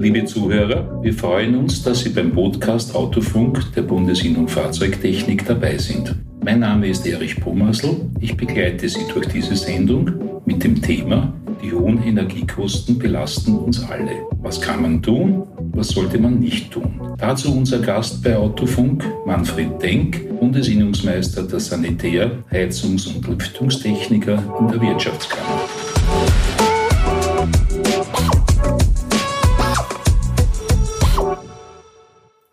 Liebe Zuhörer, wir freuen uns, dass Sie beim Podcast Autofunk der Bundesinnung Fahrzeugtechnik dabei sind. Mein Name ist Erich Pomasl. Ich begleite Sie durch diese Sendung mit dem Thema Die hohen Energiekosten belasten uns alle. Was kann man tun? Was sollte man nicht tun? Dazu unser Gast bei Autofunk, Manfred Denk, Bundesinnungsmeister der Sanitär-, Heizungs- und Lüftungstechniker in der Wirtschaftskammer.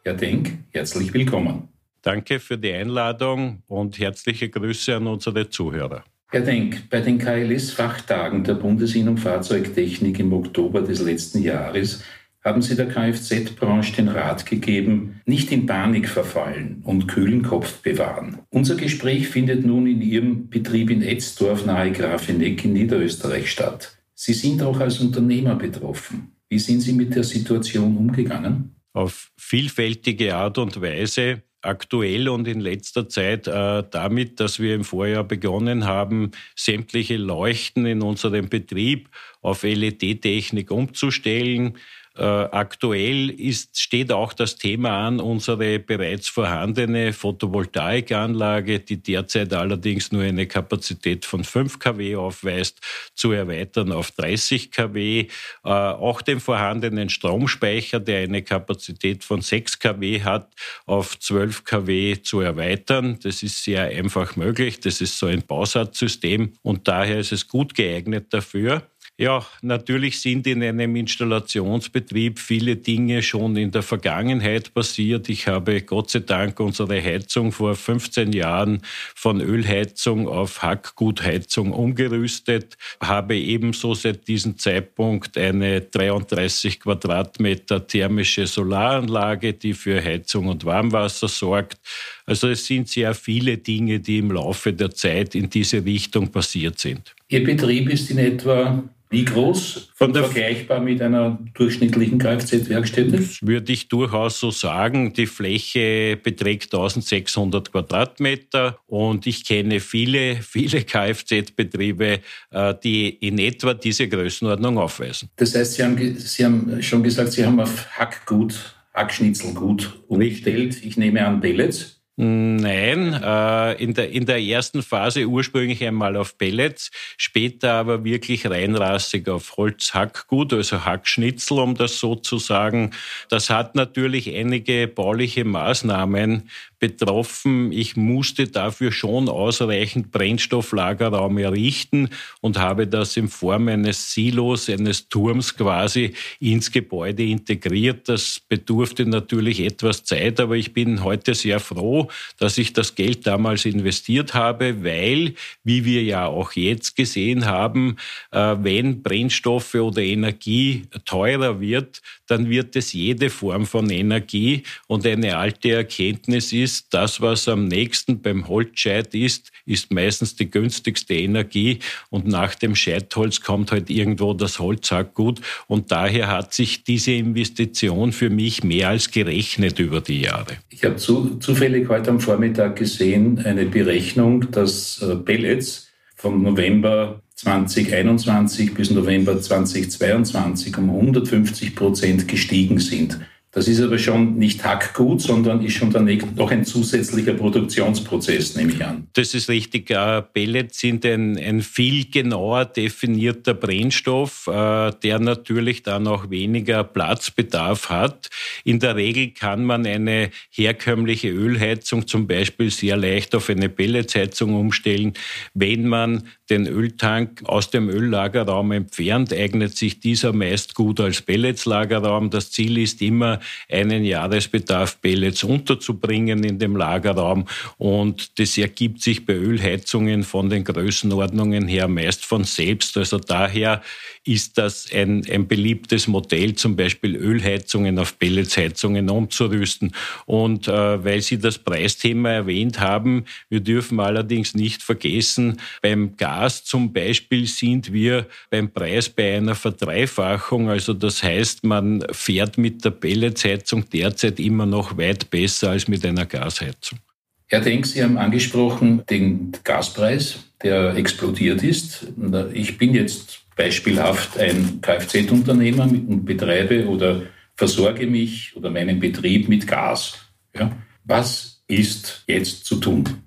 Herr Denk, herzlich willkommen. Danke für die Einladung und herzliche Grüße an unsere Zuhörer. Herr Denk, bei den KLS-Fachtagen der Bundesinnung Fahrzeugtechnik im Oktober des letzten Jahres haben Sie der Kfz-Branche den Rat gegeben, nicht in Panik verfallen und kühlen Kopf bewahren. Unser Gespräch findet nun in Ihrem Betrieb in Etzdorf nahe Grafeneck in Niederösterreich statt. Sie sind auch als Unternehmer betroffen. Wie sind Sie mit der Situation umgegangen? Auf vielfältige Art und Weise aktuell und in letzter Zeit äh, damit, dass wir im Vorjahr begonnen haben, sämtliche Leuchten in unserem Betrieb auf LED-Technik umzustellen. Äh, aktuell ist, steht auch das Thema an, unsere bereits vorhandene Photovoltaikanlage, die derzeit allerdings nur eine Kapazität von 5 kW aufweist, zu erweitern auf 30 kW. Äh, auch den vorhandenen Stromspeicher, der eine Kapazität von 6 kW hat, auf 12 kW zu erweitern. Das ist sehr einfach möglich. Das ist so ein Bausatzsystem und daher ist es gut geeignet dafür. Ja, natürlich sind in einem Installationsbetrieb viele Dinge schon in der Vergangenheit passiert. Ich habe Gott sei Dank unsere Heizung vor 15 Jahren von Ölheizung auf Hackgutheizung umgerüstet, habe ebenso seit diesem Zeitpunkt eine 33 Quadratmeter thermische Solaranlage, die für Heizung und Warmwasser sorgt. Also es sind sehr viele Dinge, die im Laufe der Zeit in diese Richtung passiert sind. Ihr Betrieb ist in etwa wie groß? Von der vergleichbar mit einer durchschnittlichen Kfz-Werkstätte? Würde ich durchaus so sagen. Die Fläche beträgt 1600 Quadratmeter und ich kenne viele, viele Kfz-Betriebe, äh, die in etwa diese Größenordnung aufweisen. Das heißt, Sie haben, Sie haben schon gesagt, Sie haben auf Hackgut, Hackschnitzelgut umgestellt. Ich nehme an Pellets. Nein, äh, in, der, in der ersten Phase ursprünglich einmal auf Pellets, später aber wirklich reinrassig auf Holzhackgut, also Hackschnitzel, um das so zu sagen. Das hat natürlich einige bauliche Maßnahmen betroffen. Ich musste dafür schon ausreichend Brennstofflagerraum errichten und habe das in Form eines Silos, eines Turms quasi ins Gebäude integriert. Das bedurfte natürlich etwas Zeit, aber ich bin heute sehr froh, dass ich das Geld damals investiert habe, weil, wie wir ja auch jetzt gesehen haben, äh, wenn Brennstoffe oder Energie teurer wird, dann wird es jede Form von Energie und eine alte Erkenntnis ist, ist, das, was am nächsten beim Holzscheit ist, ist meistens die günstigste Energie und nach dem Scheitholz kommt halt irgendwo das Holzhackgut und daher hat sich diese Investition für mich mehr als gerechnet über die Jahre. Ich habe zu, zufällig heute am Vormittag gesehen eine Berechnung, dass äh, Pellets von November 2021 bis November 2022 um 150 Prozent gestiegen sind. Das ist aber schon nicht Hackgut, sondern ist schon dann noch ein zusätzlicher Produktionsprozess, nehme ich an. Das ist richtig. Pellets sind ein, ein viel genauer definierter Brennstoff, äh, der natürlich dann auch weniger Platzbedarf hat. In der Regel kann man eine herkömmliche Ölheizung zum Beispiel sehr leicht auf eine Pelletsheizung umstellen. Wenn man den Öltank aus dem Öllagerraum entfernt, eignet sich dieser meist gut als Pelletslagerraum. Das Ziel ist immer, einen Jahresbedarf Pellets unterzubringen in dem Lagerraum. Und das ergibt sich bei Ölheizungen von den Größenordnungen her meist von selbst. Also daher ist das ein, ein beliebtes Modell, zum Beispiel Ölheizungen auf Pelletsheizungen umzurüsten. Und äh, weil Sie das Preisthema erwähnt haben, wir dürfen allerdings nicht vergessen, beim Gas zum Beispiel sind wir beim Preis bei einer Verdreifachung. Also das heißt, man fährt mit der Pelletsheizung derzeit immer noch weit besser als mit einer Gasheizung. Herr Denk, Sie haben angesprochen den Gaspreis, der explodiert ist. Ich bin jetzt beispielhaft ein Kfz-Unternehmer einem betreibe oder versorge mich oder meinen Betrieb mit Gas. Ja? Was ist jetzt zu tun?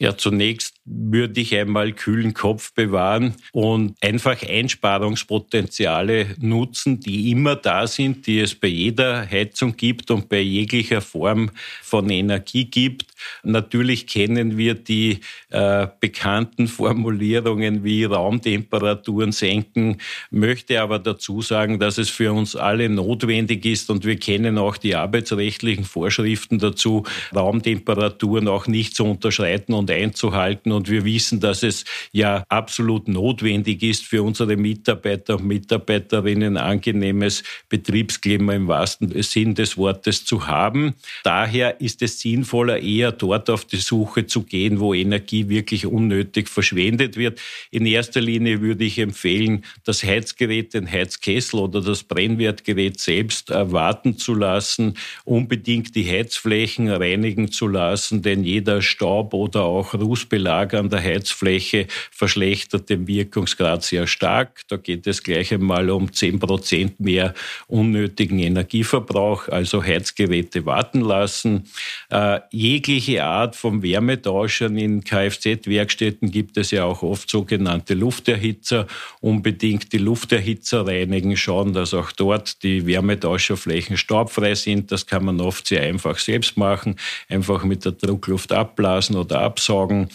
Ja, zunächst würde ich einmal kühlen Kopf bewahren und einfach Einsparungspotenziale nutzen, die immer da sind, die es bei jeder Heizung gibt und bei jeglicher Form von Energie gibt. Natürlich kennen wir die äh, bekannten Formulierungen wie Raumtemperaturen senken, möchte aber dazu sagen, dass es für uns alle notwendig ist und wir kennen auch die arbeitsrechtlichen Vorschriften dazu, Raumtemperaturen auch nicht zu unterschreiten und einzuhalten und wir wissen, dass es ja absolut notwendig ist für unsere Mitarbeiter und Mitarbeiterinnen angenehmes Betriebsklima im wahrsten Sinn des Wortes zu haben. Daher ist es sinnvoller, eher dort auf die Suche zu gehen, wo Energie wirklich unnötig verschwendet wird. In erster Linie würde ich empfehlen, das Heizgerät, den Heizkessel oder das Brennwertgerät selbst warten zu lassen, unbedingt die Heizflächen reinigen zu lassen, denn jeder Staub oder auch Rußbelag an der Heizfläche verschlechtert den Wirkungsgrad sehr stark. Da geht es gleich einmal um 10 Prozent mehr unnötigen Energieverbrauch, also Heizgeräte warten lassen. Äh, jegliche Art von Wärmetauschern in Kfz-Werkstätten gibt es ja auch oft sogenannte Lufterhitzer. Unbedingt die Lufterhitzer reinigen, schauen, dass auch dort die Wärmetauscherflächen staubfrei sind. Das kann man oft sehr einfach selbst machen, einfach mit der Druckluft abblasen oder absaugen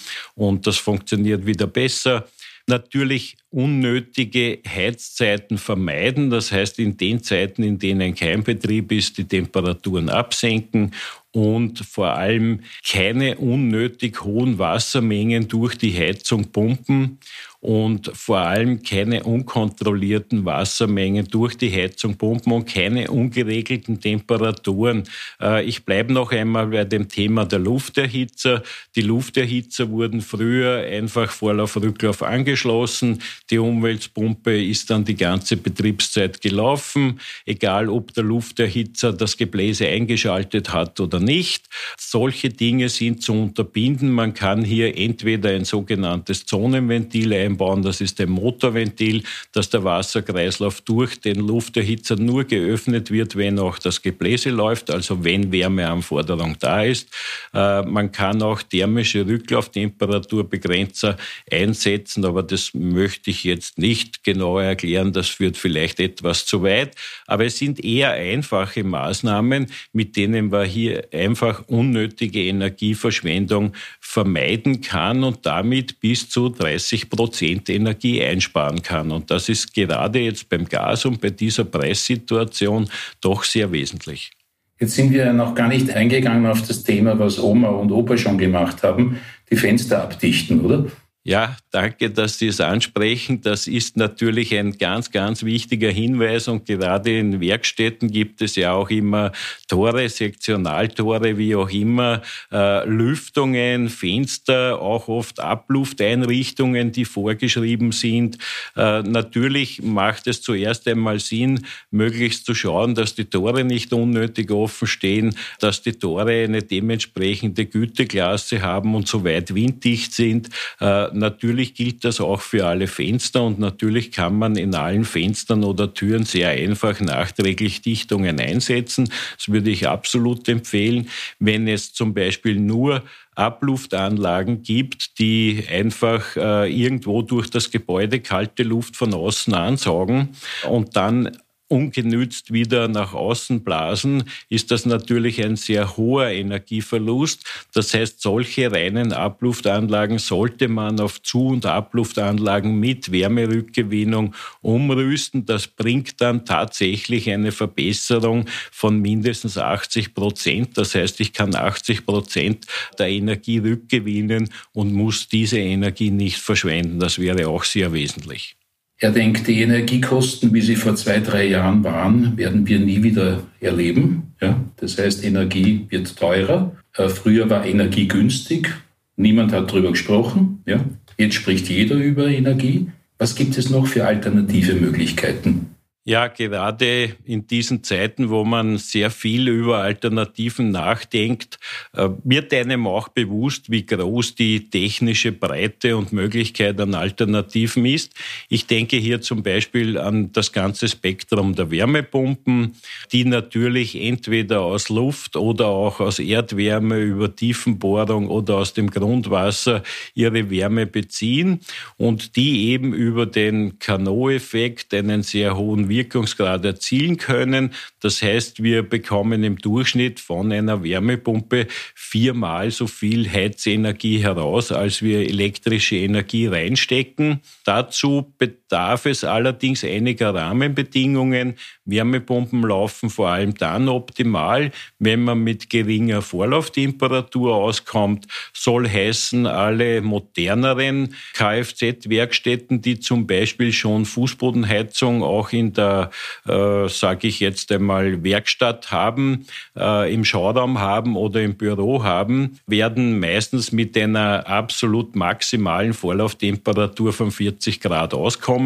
das funktioniert wieder besser. Natürlich unnötige Heizzeiten vermeiden. Das heißt, in den Zeiten, in denen kein Betrieb ist, die Temperaturen absenken und vor allem keine unnötig hohen Wassermengen durch die Heizung pumpen und vor allem keine unkontrollierten Wassermengen durch die Heizung pumpen und keine ungeregelten Temperaturen. Äh, ich bleibe noch einmal bei dem Thema der Lufterhitzer. Die Lufterhitzer wurden früher einfach Vorlauf-Rücklauf angeschlossen. Die Umweltpumpe ist dann die ganze Betriebszeit gelaufen, egal ob der Lufterhitzer das Gebläse eingeschaltet hat oder nicht. Solche Dinge sind zu unterbinden. Man kann hier entweder ein sogenanntes Zonenventil einbauen. Das ist ein Motorventil, dass der Wasserkreislauf durch den Lufterhitzer nur geöffnet wird, wenn auch das Gebläse läuft, also wenn Wärmeanforderung da ist. Äh, man kann auch thermische Rücklauftemperaturbegränzer einsetzen, aber das möchte ich jetzt nicht genauer erklären. Das führt vielleicht etwas zu weit. Aber es sind eher einfache Maßnahmen, mit denen man hier einfach unnötige Energieverschwendung vermeiden kann und damit bis zu 30 Prozent Prozent Energie einsparen kann. Und das ist gerade jetzt beim Gas und bei dieser Preissituation doch sehr wesentlich. Jetzt sind wir noch gar nicht eingegangen auf das Thema, was Oma und Opa schon gemacht haben, die Fenster abdichten, oder? Ja, danke, dass Sie es ansprechen. Das ist natürlich ein ganz, ganz wichtiger Hinweis und gerade in Werkstätten gibt es ja auch immer Tore, Sektionaltore, wie auch immer, äh, Lüftungen, Fenster, auch oft Ablufteinrichtungen, die vorgeschrieben sind. Äh, natürlich macht es zuerst einmal Sinn, möglichst zu schauen, dass die Tore nicht unnötig offen stehen, dass die Tore eine dementsprechende Güteklasse haben und soweit winddicht sind. Äh, natürlich gilt das auch für alle Fenster und natürlich kann man in allen Fenstern oder Türen sehr einfach nachträglich Dichtungen einsetzen. Das würde ich absolut empfehlen. Wenn es zum Beispiel nur Abluftanlagen gibt, die einfach äh, irgendwo durch das Gebäude kalte Luft von außen ansaugen und dann ungenützt wieder nach außen blasen, ist das natürlich ein sehr hoher Energieverlust. Das heißt, solche reinen Abluftanlagen sollte man auf Zu- und Abluftanlagen mit Wärmerückgewinnung umrüsten. Das bringt dann tatsächlich eine Verbesserung von mindestens 80 Prozent. Das heißt, ich kann 80 Prozent der Energie rückgewinnen und muss diese Energie nicht verschwenden. Das wäre auch sehr wesentlich. Er denkt, die Energiekosten, wie sie vor zwei, drei Jahren waren, werden wir nie wieder erleben. Ja? Das heißt, Energie wird teurer. Äh, früher war Energie günstig. Niemand hat darüber gesprochen. Ja? Jetzt spricht jeder über Energie. Was gibt es noch für alternative Möglichkeiten? Ja, gerade in diesen Zeiten, wo man sehr viel über Alternativen nachdenkt, äh, wird einem auch bewusst, wie groß die technische Breite und Möglichkeit an Alternativen ist. Ich denke hier zum Beispiel an das ganze Spektrum der Wärmepumpen, die natürlich entweder aus Luft oder auch aus Erdwärme über Tiefenbohrung oder aus dem Grundwasser ihre Wärme beziehen und die eben über den Kano-Effekt einen sehr hohen Wirkungsgrad erzielen können. Das heißt, wir bekommen im Durchschnitt von einer Wärmepumpe viermal so viel Heizenergie heraus, als wir elektrische Energie reinstecken. Dazu bedarf es allerdings einiger Rahmenbedingungen. Wärmepumpen laufen vor allem dann optimal, wenn man mit geringer Vorlauftemperatur auskommt. Soll heißen, alle moderneren Kfz-Werkstätten, die zum Beispiel schon Fußbodenheizung auch in der, äh, sage ich jetzt einmal, Werkstatt haben, äh, im Schauraum haben oder im Büro haben, werden meistens mit einer absolut maximalen Vorlauftemperatur von 40 Grad auskommen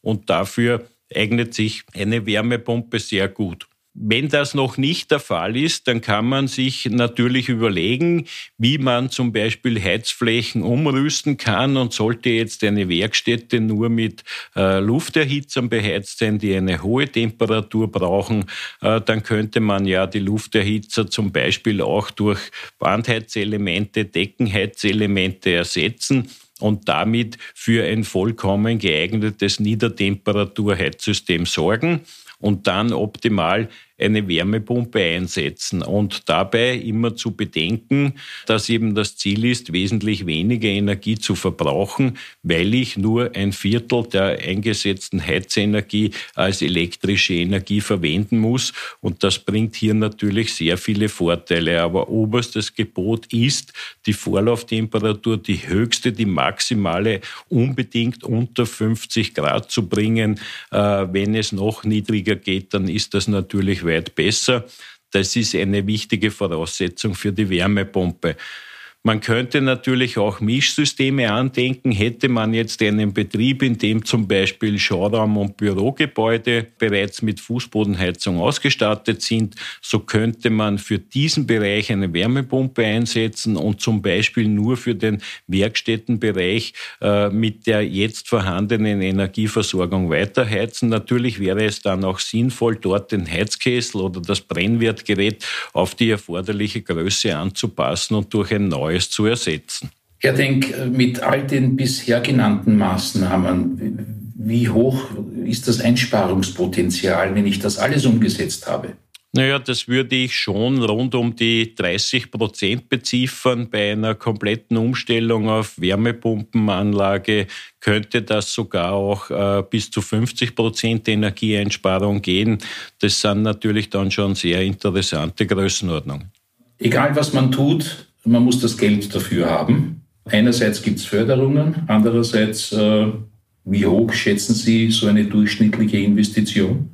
und dafür eignet sich eine Wärmepumpe sehr gut. Wenn das noch nicht der Fall ist, dann kann man sich natürlich überlegen, wie man zum Beispiel Heizflächen umrüsten kann und sollte jetzt eine Werkstätte nur mit äh, Lufterhitzern beheizt sein, die eine hohe Temperatur brauchen, äh, dann könnte man ja die Lufterhitzer zum Beispiel auch durch Wandheizelemente, Deckenheizelemente ersetzen und damit für ein vollkommen geeignetes Niedertemperaturheizsystem sorgen und dann optimal eine Wärmepumpe einsetzen und dabei immer zu bedenken, dass eben das Ziel ist, wesentlich weniger Energie zu verbrauchen, weil ich nur ein Viertel der eingesetzten Heizenergie als elektrische Energie verwenden muss. Und das bringt hier natürlich sehr viele Vorteile. Aber oberstes Gebot ist, die Vorlauftemperatur, die höchste, die maximale, unbedingt unter 50 Grad zu bringen. Äh, wenn es noch niedriger geht, dann ist das natürlich weit besser. Das ist eine wichtige Voraussetzung für die Wärmepumpe. Man könnte natürlich auch Mischsysteme andenken. Hätte man jetzt einen Betrieb, in dem zum Beispiel Schauraum und Bürogebäude bereits mit Fußbodenheizung ausgestattet sind, so könnte man für diesen Bereich eine Wärmepumpe einsetzen und zum Beispiel nur für den Werkstättenbereich äh, mit der jetzt vorhandenen Energieversorgung weiterheizen. Natürlich wäre es dann auch sinnvoll, dort den Heizkessel oder das Brennwertgerät auf die erforderliche Größe anzupassen und durch ein neues Neues zu ersetzen. Herr Denk, mit all den bisher genannten Maßnahmen, wie hoch ist das Einsparungspotenzial, wenn ich das alles umgesetzt habe? Naja, das würde ich schon rund um die 30 Prozent beziffern. Bei einer kompletten Umstellung auf Wärmepumpenanlage könnte das sogar auch äh, bis zu 50 Prozent Energieeinsparung gehen. Das sind natürlich dann schon sehr interessante Größenordnungen. Egal was man tut, man muss das Geld dafür haben. Einerseits gibt es Förderungen, andererseits, äh, wie hoch schätzen Sie so eine durchschnittliche Investition?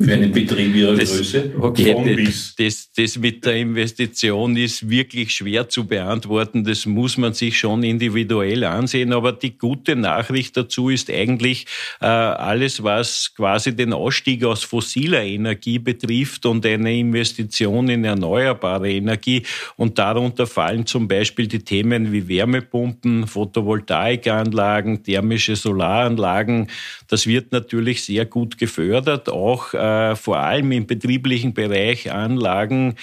Für einen Betrieb ihrer das, Größe? Okay, das, das, das mit der Investition ist wirklich schwer zu beantworten. Das muss man sich schon individuell ansehen. Aber die gute Nachricht dazu ist eigentlich äh, alles, was quasi den Ausstieg aus fossiler Energie betrifft und eine Investition in erneuerbare Energie. Und darunter fallen zum Beispiel die Themen wie Wärmepumpen, Photovoltaikanlagen, thermische Solaranlagen. Das wird natürlich sehr gut gefördert, auch äh, äh, vor allem im betrieblichen Bereich Anlagen,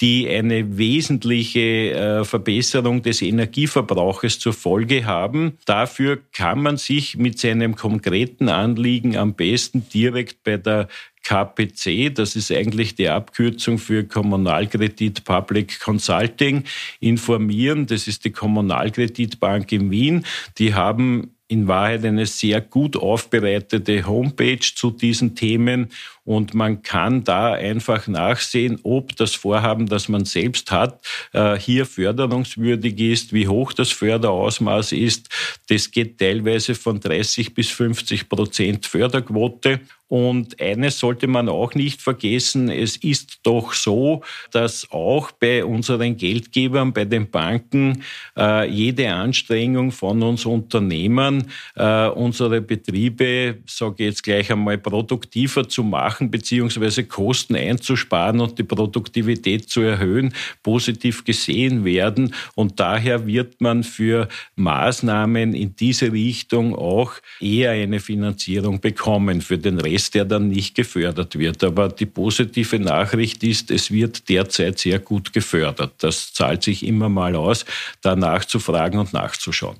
die eine wesentliche äh, Verbesserung des Energieverbrauches zur Folge haben. Dafür kann man sich mit seinem konkreten Anliegen am besten direkt bei der KPC, das ist eigentlich die Abkürzung für Kommunalkredit Public Consulting, informieren. Das ist die Kommunalkreditbank in Wien. Die haben in Wahrheit eine sehr gut aufbereitete Homepage zu diesen Themen und man kann da einfach nachsehen, ob das Vorhaben, das man selbst hat, äh, hier förderungswürdig ist, wie hoch das Förderausmaß ist. Das geht teilweise von 30 bis 50 Prozent Förderquote Und eines sollte man auch nicht vergessen, es ist doch so, dass auch bei unseren Geldgebern, bei den Banken, äh, jede Anstrengung von uns Unternehmern, äh, unsere Betriebe, sage ich jetzt gleich einmal, produktiver zu machen, beziehungsweise Kosten einzusparen und die Produktivität zu erhöhen, positiv gesehen werden. Und daher wird man für Maßnahmen in diese Richtung auch eher eine Finanzierung bekommen. Für den Rest ist, der dann nicht gefördert wird. Aber die positive Nachricht ist, es wird derzeit sehr gut gefördert. Das zahlt sich immer mal aus, da nachzufragen und nachzuschauen.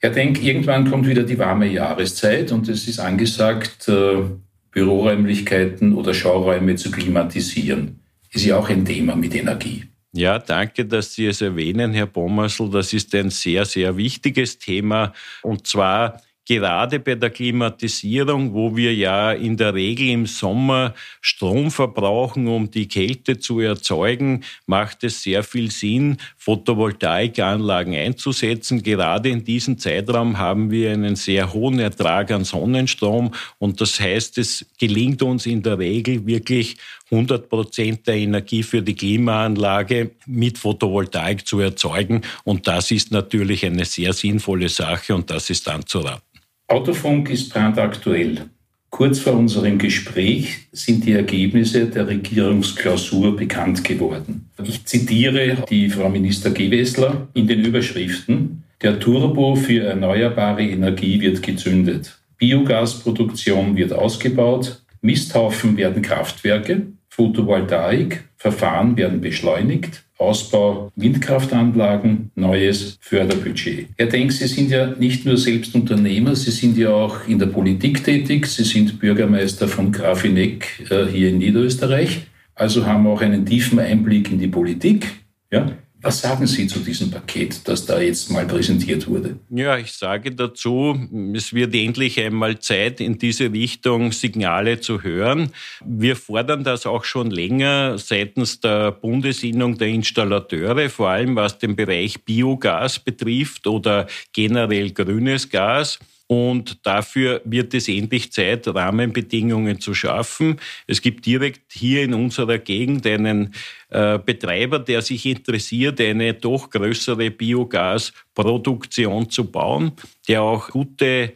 Herr Denk, irgendwann kommt wieder die warme Jahreszeit und es ist angesagt, äh, Büroräumlichkeiten oder Schauräume zu klimatisieren. Ist ja auch ein Thema mit Energie. Ja, danke, dass Sie es erwähnen, Herr Bommersl. Das ist ein sehr, sehr wichtiges Thema. Und zwar gerade bei der Klimatisierung, wo wir ja in der Regel im Sommer Strom verbrauchen, um die Kälte zu erzeugen, macht es sehr viel Sinn, Photovoltaikanlagen einzusetzen. Gerade in diesem Zeitraum haben wir einen sehr hohen Ertrag an Sonnenstrom und das heißt, es gelingt uns in der Regel wirklich 100 Prozent der Energie für die Klimaanlage mit Photovoltaik zu erzeugen und das ist natürlich eine sehr sinnvolle Sache und das ist dann zu raten. Autofunk ist brandaktuell. Kurz vor unserem Gespräch sind die Ergebnisse der Regierungsklausur bekannt geworden. Ich zitiere die Frau Minister Gewessler in den Überschriften. Der Turbo für erneuerbare Energie wird gezündet. Biogasproduktion wird ausgebaut. Misthaufen werden Kraftwerke. Photovoltaik, Verfahren werden beschleunigt. Ausbau Windkraftanlagen, neues Förderbudget. Herr Denk, Sie sind ja nicht nur selbst Unternehmer, Sie sind ja auch in der Politik tätig. Sie sind Bürgermeister von Grafeneck äh, hier in Niederösterreich, also haben auch einen tiefen Einblick in die Politik. Ja? Was sagen Sie zu diesem Paket, das da jetzt mal präsentiert wurde? Ja, ich sage dazu, es wird endlich einmal Zeit, in diese Richtung Signale zu hören. Wir fordern das auch schon länger seitens der Bundesinnung der Installateure, vor allem was den Bereich Biogas betrifft oder generell grünes Gas. Und dafür wird es endlich Zeit, Rahmenbedingungen zu schaffen. Es gibt direkt hier in unserer Gegend einen äh, Betreiber, der sich interessiert, eine doch größere Biogasproduktion zu bauen, der auch gute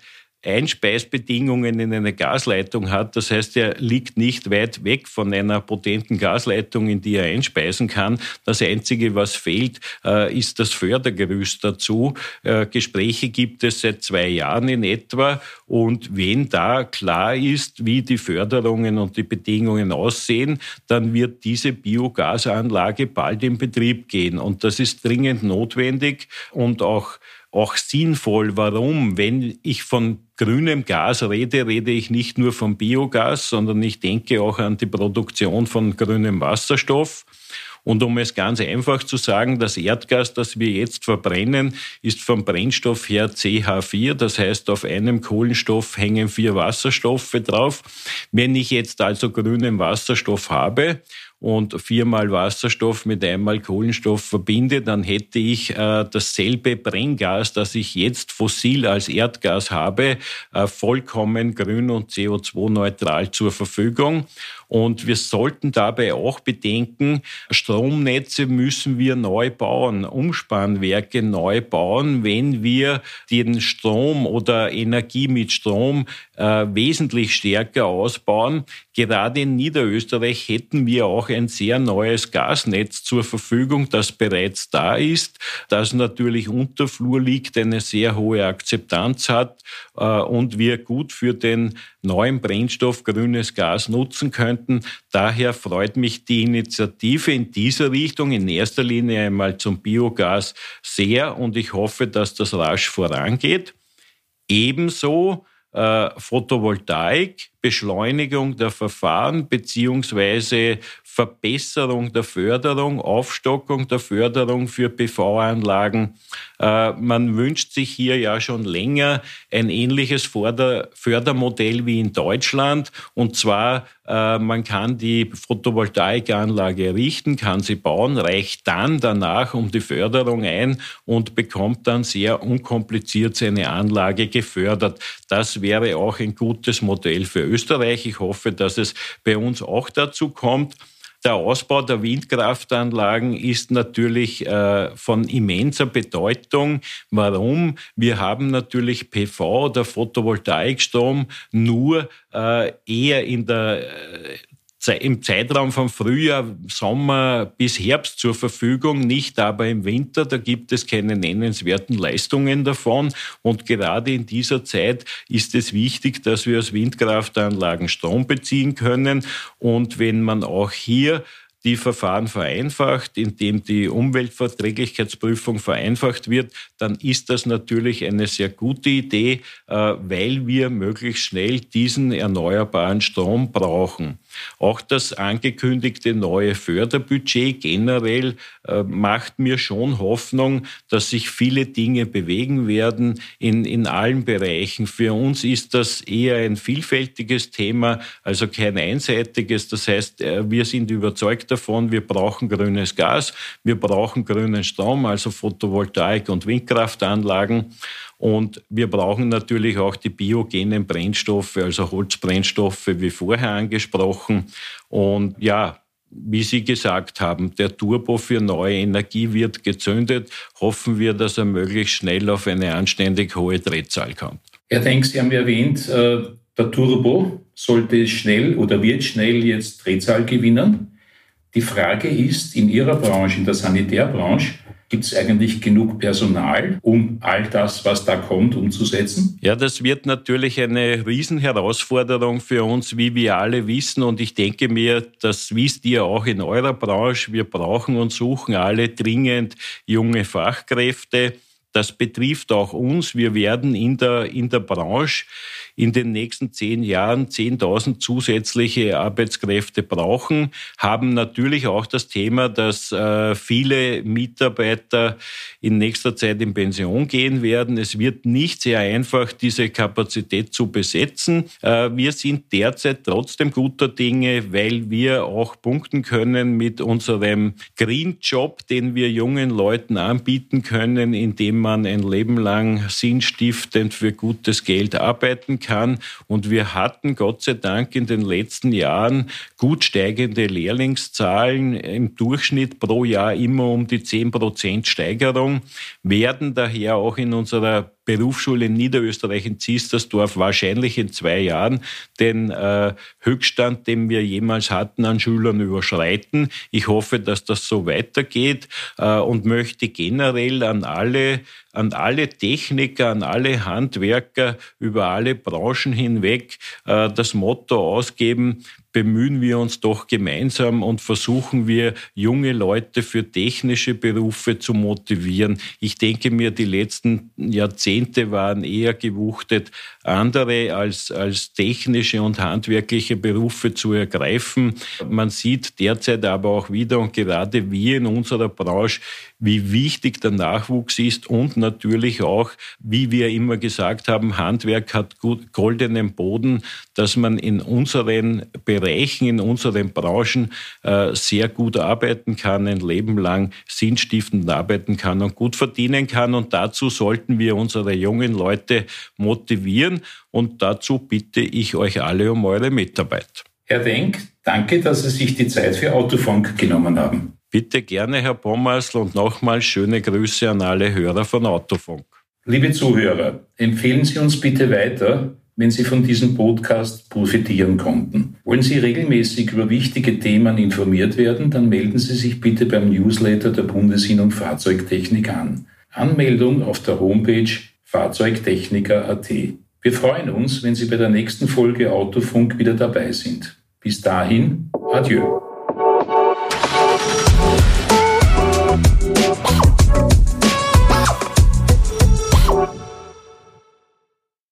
Einspeisbedingungen in eine Gasleitung hat. Das heißt, er liegt nicht weit weg von einer potenten Gasleitung, in die er einspeisen kann. Das Einzige, was fehlt, äh, ist das Fördergerüst dazu. Äh, Gespräche gibt es seit zwei Jahren in etwa. Und wenn da klar ist, wie die Förderungen und die Bedingungen aussehen, dann wird diese Biogasanlage bald in Betrieb gehen. Und das ist dringend notwendig und auch auch sinnvoll. Warum? Wenn ich von grünem Gas rede, rede ich nicht nur von Biogas, sondern ich denke auch an die Produktion von grünem Wasserstoff. Und um es ganz einfach zu sagen, das Erdgas, das wir jetzt verbrennen, ist vom Brennstoff her CH4. Das heißt, auf einem Kohlenstoff hängen vier Wasserstoffe drauf. Wenn ich jetzt also grünen Wasserstoff habe und viermal Wasserstoff mit einmal Kohlenstoff verbinde, dann hätte ich äh, dasselbe Brenngas, das ich jetzt fossil als Erdgas habe, äh, vollkommen grün und CO2-neutral zur Verfügung. Und wir sollten dabei auch bedenken, Stromnetze müssen wir neu bauen, Umspannwerke neu bauen, wenn wir den Strom oder Energie mit Strom äh, wesentlich stärker ausbauen. Gerade in Niederösterreich hätten wir auch ein sehr neues Gasnetz zur Verfügung, das bereits da ist, das natürlich unter Flur liegt, eine sehr hohe Akzeptanz hat äh, und wir gut für den neuen Brennstoff grünes Gas nutzen könnten. Daher freut mich die Initiative in dieser Richtung, in erster Linie einmal zum Biogas sehr und ich hoffe, dass das rasch vorangeht. Ebenso äh, Photovoltaik, Beschleunigung der Verfahren beziehungsweise Verbesserung der Förderung, Aufstockung der Förderung für PV-Anlagen. Äh, man wünscht sich hier ja schon länger ein ähnliches Fördermodell wie in Deutschland. Und zwar, äh, man kann die Photovoltaikanlage errichten, kann sie bauen, reicht dann danach um die Förderung ein und bekommt dann sehr unkompliziert seine Anlage gefördert. Das wäre auch ein gutes Modell für Österreich. Österreich. Ich hoffe, dass es bei uns auch dazu kommt. Der Ausbau der Windkraftanlagen ist natürlich äh, von immenser Bedeutung. Warum? Wir haben natürlich PV oder Photovoltaikstrom nur äh, eher in der äh, im Zeitraum von Frühjahr, Sommer bis Herbst zur Verfügung, nicht aber im Winter. Da gibt es keine nennenswerten Leistungen davon. Und gerade in dieser Zeit ist es wichtig, dass wir aus Windkraftanlagen Strom beziehen können. Und wenn man auch hier die Verfahren vereinfacht, indem die Umweltverträglichkeitsprüfung vereinfacht wird, dann ist das natürlich eine sehr gute Idee, äh, weil wir möglichst schnell diesen erneuerbaren Strom brauchen. Auch das angekündigte neue Förderbudget generell äh, macht mir schon Hoffnung, dass sich viele Dinge bewegen werden in, in allen Bereichen. Für uns ist das eher ein vielfältiges Thema, also kein einseitiges. Das heißt, äh, wir sind überzeugt davon, wir brauchen grünes Gas, wir brauchen grünen Strom, also Photovoltaik und Windkraftanlagen. Und wir brauchen natürlich auch die biogenen Brennstoffe, also Holzbrennstoffe, wie vorher angesprochen. Und ja, wie Sie gesagt haben, der Turbo für neue Energie wird gezündet. Hoffen wir, dass er möglichst schnell auf eine anständig hohe Drehzahl kommt. Herr Denk, Sie haben erwähnt, äh, der Turbo sollte schnell oder wird schnell jetzt Drehzahl gewinnen. Die Frage ist, in Ihrer Branche, in der Sanitärbranche, Gibt es eigentlich genug Personal, um all das, was da kommt, umzusetzen? Ja, das wird natürlich eine Riesenherausforderung für uns, wie wir alle wissen. Und ich denke mir, das wisst ihr auch in eurer Branche. Wir brauchen und suchen alle dringend junge Fachkräfte. Das betrifft auch uns. Wir werden in der, in der Branche in den nächsten zehn Jahren 10.000 zusätzliche Arbeitskräfte brauchen, haben natürlich auch das Thema, dass äh, viele Mitarbeiter in nächster Zeit in Pension gehen werden. Es wird nicht sehr einfach, diese Kapazität zu besetzen. Äh, wir sind derzeit trotzdem guter Dinge, weil wir auch punkten können mit unserem Green Job, den wir jungen Leuten anbieten können, indem man ein Leben lang sinnstiftend für gutes Geld arbeiten kann kann. Und wir hatten Gott sei Dank in den letzten Jahren gut steigende Lehrlingszahlen im Durchschnitt pro Jahr immer um die 10 Prozent Steigerung, werden daher auch in unserer Berufsschule in Niederösterreich in Ziestersdorf wahrscheinlich in zwei Jahren den äh, Höchststand, den wir jemals hatten, an Schülern überschreiten. Ich hoffe, dass das so weitergeht äh, und möchte generell an alle an alle Techniker, an alle Handwerker über alle Branchen hinweg äh, das Motto ausgeben, bemühen wir uns doch gemeinsam und versuchen wir, junge Leute für technische Berufe zu motivieren. Ich denke mir, die letzten Jahrzehnte waren eher gewuchtet, andere als, als technische und handwerkliche Berufe zu ergreifen. Man sieht derzeit aber auch wieder und gerade wir in unserer Branche, wie wichtig der Nachwuchs ist und natürlich auch, wie wir immer gesagt haben, Handwerk hat goldenen Boden, dass man in unseren Bereichen, in unseren Branchen äh, sehr gut arbeiten kann, ein Leben lang sinnstiftend arbeiten kann und gut verdienen kann. Und dazu sollten wir unsere jungen Leute motivieren. Und dazu bitte ich euch alle um eure Mitarbeit. Herr Denk, danke, dass Sie sich die Zeit für Autofunk genommen haben. Bitte gerne, Herr Pommersl, und nochmal schöne Grüße an alle Hörer von Autofunk. Liebe Zuhörer, empfehlen Sie uns bitte weiter, wenn Sie von diesem Podcast profitieren konnten. Wollen Sie regelmäßig über wichtige Themen informiert werden, dann melden Sie sich bitte beim Newsletter der Bundesinn- und Fahrzeugtechnik an. Anmeldung auf der Homepage fahrzeugtechniker.at. Wir freuen uns, wenn Sie bei der nächsten Folge Autofunk wieder dabei sind. Bis dahin, adieu.